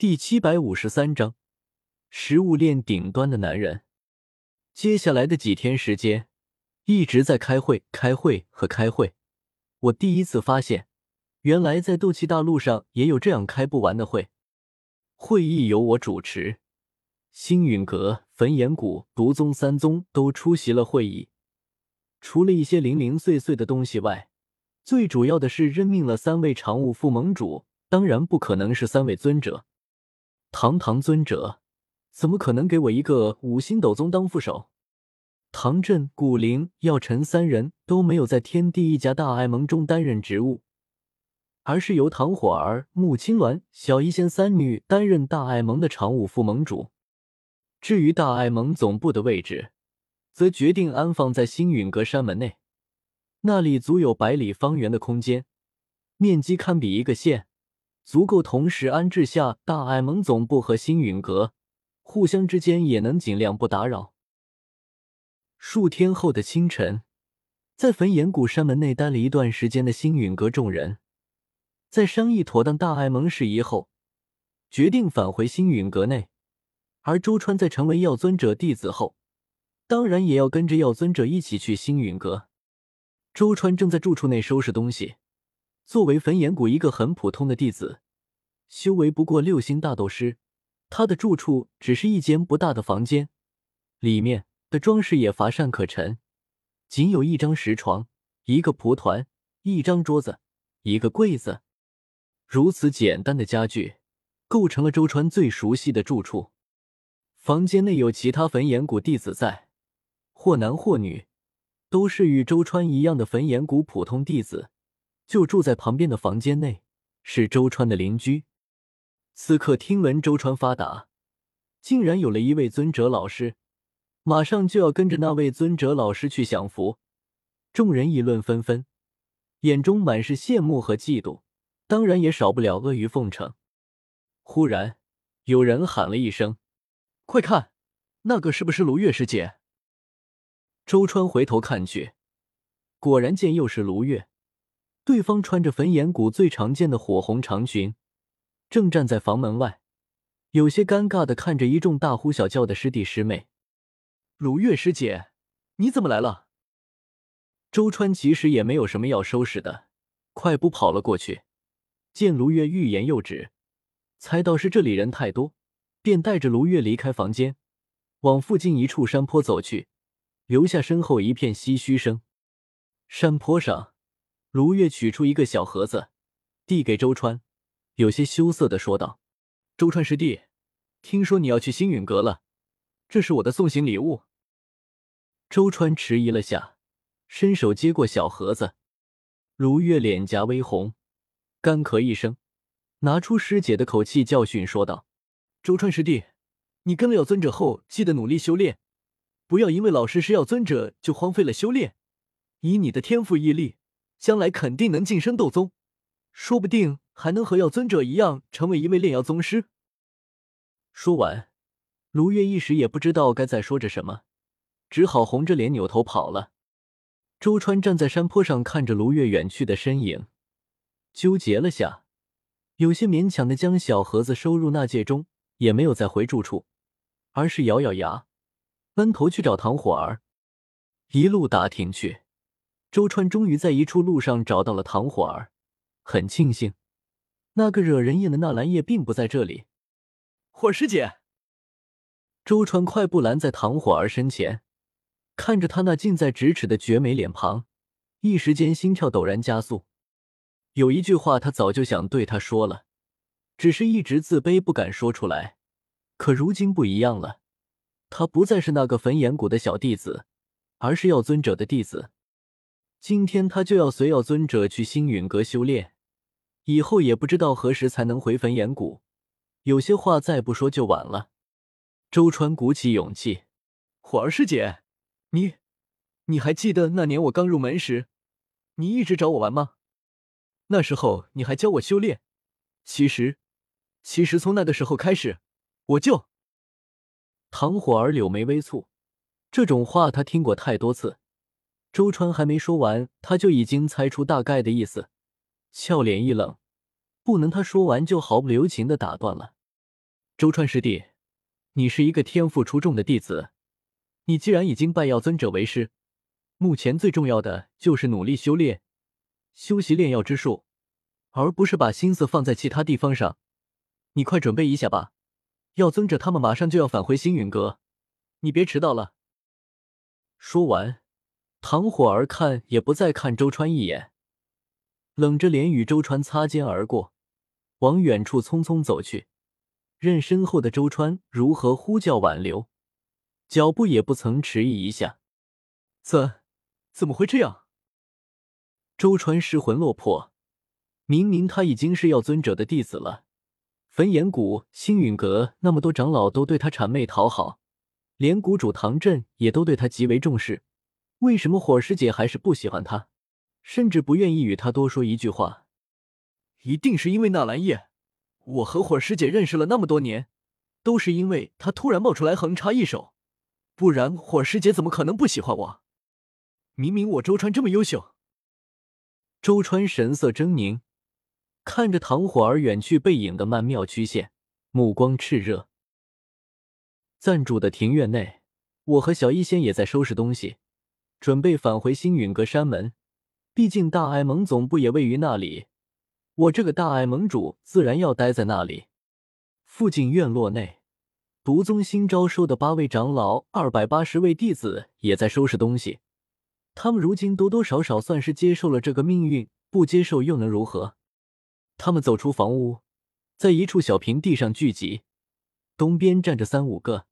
第七百五十三章，食物链顶端的男人。接下来的几天时间，一直在开会、开会和开会。我第一次发现，原来在斗气大陆上也有这样开不完的会。会议由我主持，星陨阁、焚炎谷、毒宗三宗都出席了会议。除了一些零零碎碎的东西外，最主要的是任命了三位常务副盟主，当然不可能是三位尊者。堂堂尊者，怎么可能给我一个五星斗宗当副手？唐振、古灵、药尘三人都没有在天地一家大爱盟中担任职务，而是由唐火儿、穆青鸾、小医仙三女担任大爱盟的常务副盟主。至于大爱盟总部的位置，则决定安放在星陨阁山门内，那里足有百里方圆的空间，面积堪比一个县。足够同时安置下大爱盟总部和星陨阁，互相之间也能尽量不打扰。数天后的清晨，在焚炎谷山门内待了一段时间的星陨阁众人，在商议妥当大爱盟事宜后，决定返回星陨阁内。而周川在成为药尊者弟子后，当然也要跟着药尊者一起去星陨阁。周川正在住处内收拾东西。作为焚炎谷一个很普通的弟子，修为不过六星大斗师，他的住处只是一间不大的房间，里面的装饰也乏善可陈，仅有一张石床、一个蒲团、一张桌子、一个柜子，如此简单的家具，构成了周川最熟悉的住处。房间内有其他焚炎谷弟子在，或男或女，都是与周川一样的焚炎谷普通弟子。就住在旁边的房间内，是周川的邻居。此刻听闻周川发达，竟然有了一位尊者老师，马上就要跟着那位尊者老师去享福。众人议论纷纷，眼中满是羡慕和嫉妒，当然也少不了阿谀奉承。忽然，有人喊了一声：“快看，那个是不是卢月师姐？”周川回头看去，果然见又是卢月。对方穿着焚炎谷最常见的火红长裙，正站在房门外，有些尴尬的看着一众大呼小叫的师弟师妹。卢月师姐，你怎么来了？周川其实也没有什么要收拾的，快步跑了过去。见卢月欲言又止，猜到是这里人太多，便带着卢月离开房间，往附近一处山坡走去，留下身后一片唏嘘声。山坡上。卢月取出一个小盒子，递给周川，有些羞涩的说道：“周川师弟，听说你要去星陨阁了，这是我的送行礼物。”周川迟疑了下，伸手接过小盒子。卢月脸颊微红，干咳一声，拿出师姐的口气教训说道：“周川师弟，你跟了药尊者后，记得努力修炼，不要因为老师是药尊者就荒废了修炼。以你的天赋毅力。”将来肯定能晋升斗宗，说不定还能和药尊者一样成为一位炼药宗师。说完，卢月一时也不知道该再说着什么，只好红着脸扭头跑了。周川站在山坡上看着卢月远去的身影，纠结了下，有些勉强的将小盒子收入纳戒中，也没有再回住处，而是咬咬牙，闷头去找唐火儿，一路打听去。周川终于在一处路上找到了唐火儿，很庆幸，那个惹人厌的纳兰叶并不在这里。火师姐，周川快步拦在唐火儿身前，看着他那近在咫尺的绝美脸庞，一时间心跳陡然加速。有一句话他早就想对他说了，只是一直自卑不敢说出来。可如今不一样了，他不再是那个焚炎谷的小弟子，而是药尊者的弟子。今天他就要随药尊者去星陨阁修炼，以后也不知道何时才能回焚炎谷。有些话再不说就晚了。周川鼓起勇气：“火儿师姐，你，你还记得那年我刚入门时，你一直找我玩吗？那时候你还教我修炼。其实，其实从那个时候开始，我就……”唐火儿柳眉微蹙，这种话他听过太多次。周川还没说完，他就已经猜出大概的意思，俏脸一冷，不能他说完就毫不留情的打断了。周川师弟，你是一个天赋出众的弟子，你既然已经拜药尊者为师，目前最重要的就是努力修炼，修习炼药之术，而不是把心思放在其他地方上。你快准备一下吧，药尊者他们马上就要返回星陨阁，你别迟到了。说完，唐火儿看也不再看周川一眼，冷着脸与周川擦肩而过，往远处匆匆走去。任身后的周川如何呼叫挽留，脚步也不曾迟疑一下。怎怎么会这样？周川失魂落魄，明明他已经是药尊者的弟子了。焚炎谷、星陨阁那么多长老都对他谄媚讨好，连谷主唐振也都对他极为重视。为什么火师姐还是不喜欢他，甚至不愿意与他多说一句话？一定是因为纳兰叶。我和火师姐认识了那么多年，都是因为她突然冒出来横插一手，不然火师姐怎么可能不喜欢我？明明我周川这么优秀。周川神色狰狞，看着唐火儿远去背影的曼妙曲线，目光炽热。暂住的庭院内，我和小医仙也在收拾东西，准备返回星陨阁山门。毕竟大爱盟总部也位于那里。我这个大爱盟主自然要待在那里。附近院落内，毒宗新招收的八位长老、二百八十位弟子也在收拾东西。他们如今多多少少算是接受了这个命运，不接受又能如何？他们走出房屋，在一处小平地上聚集。东边站着三五个，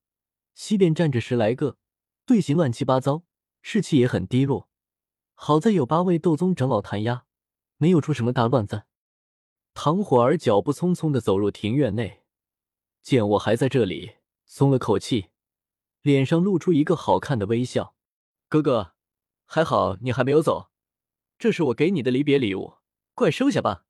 西边站着十来个，队形乱七八糟，士气也很低落。好在有八位斗宗长老弹压，没有出什么大乱子。唐火儿脚步匆匆的走入庭院内，见我还在这里，松了口气，脸上露出一个好看的微笑。哥哥，还好你还没有走，这是我给你的离别礼物，快收下吧。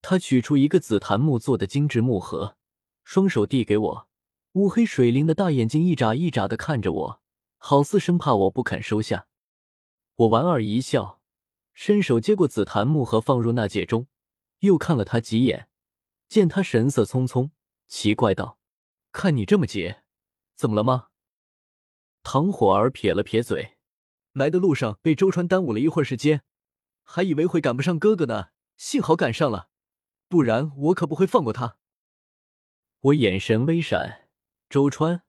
他取出一个紫檀木做的精致木盒，双手递给我，乌黑水灵的大眼睛一眨一眨的看着我，好似生怕我不肯收下。我莞尔一笑，伸手接过紫檀木盒，放入纳戒中。又看了他几眼，见他神色匆匆，奇怪道：“看你这么急，怎么了吗？”唐火儿撇了撇嘴：“来的路上被周川耽误了一会儿时间，还以为会赶不上哥哥呢，幸好赶上了，不然我可不会放过他。”我眼神微闪，周川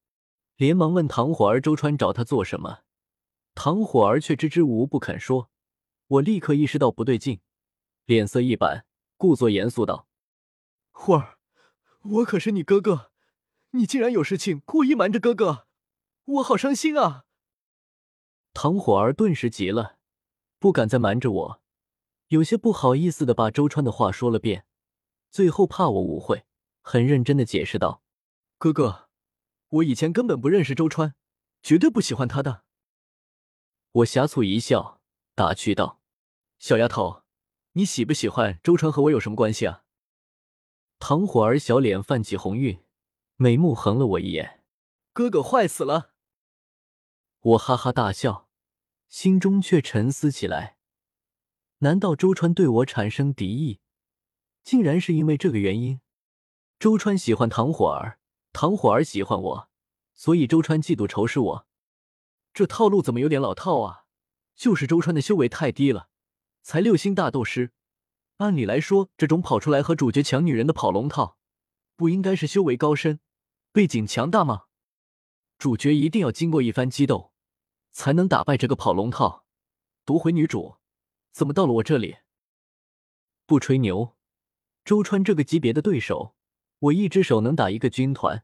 连忙问唐火儿：“周川找他做什么？”唐火儿却支支吾吾不肯说。我立刻意识到不对劲，脸色一板。故作严肃道：“火儿，我可是你哥哥，你竟然有事情故意瞒着哥哥，我好伤心啊！”唐火儿顿时急了，不敢再瞒着我，有些不好意思的把周川的话说了遍，最后怕我误会，很认真的解释道：“哥哥，我以前根本不认识周川，绝对不喜欢他的。”我呷醋一笑，打趣道：“小丫头。”你喜不喜欢周川和我有什么关系啊？唐火儿小脸泛起红晕，美目横了我一眼。哥哥坏死了！我哈哈大笑，心中却沉思起来。难道周川对我产生敌意，竟然是因为这个原因？周川喜欢唐火儿，唐火儿喜欢我，所以周川嫉妒仇视我。这套路怎么有点老套啊？就是周川的修为太低了。才六星大斗师，按理来说，这种跑出来和主角抢女人的跑龙套，不应该是修为高深、背景强大吗？主角一定要经过一番激斗，才能打败这个跑龙套，夺回女主。怎么到了我这里？不吹牛，周川这个级别的对手，我一只手能打一个军团。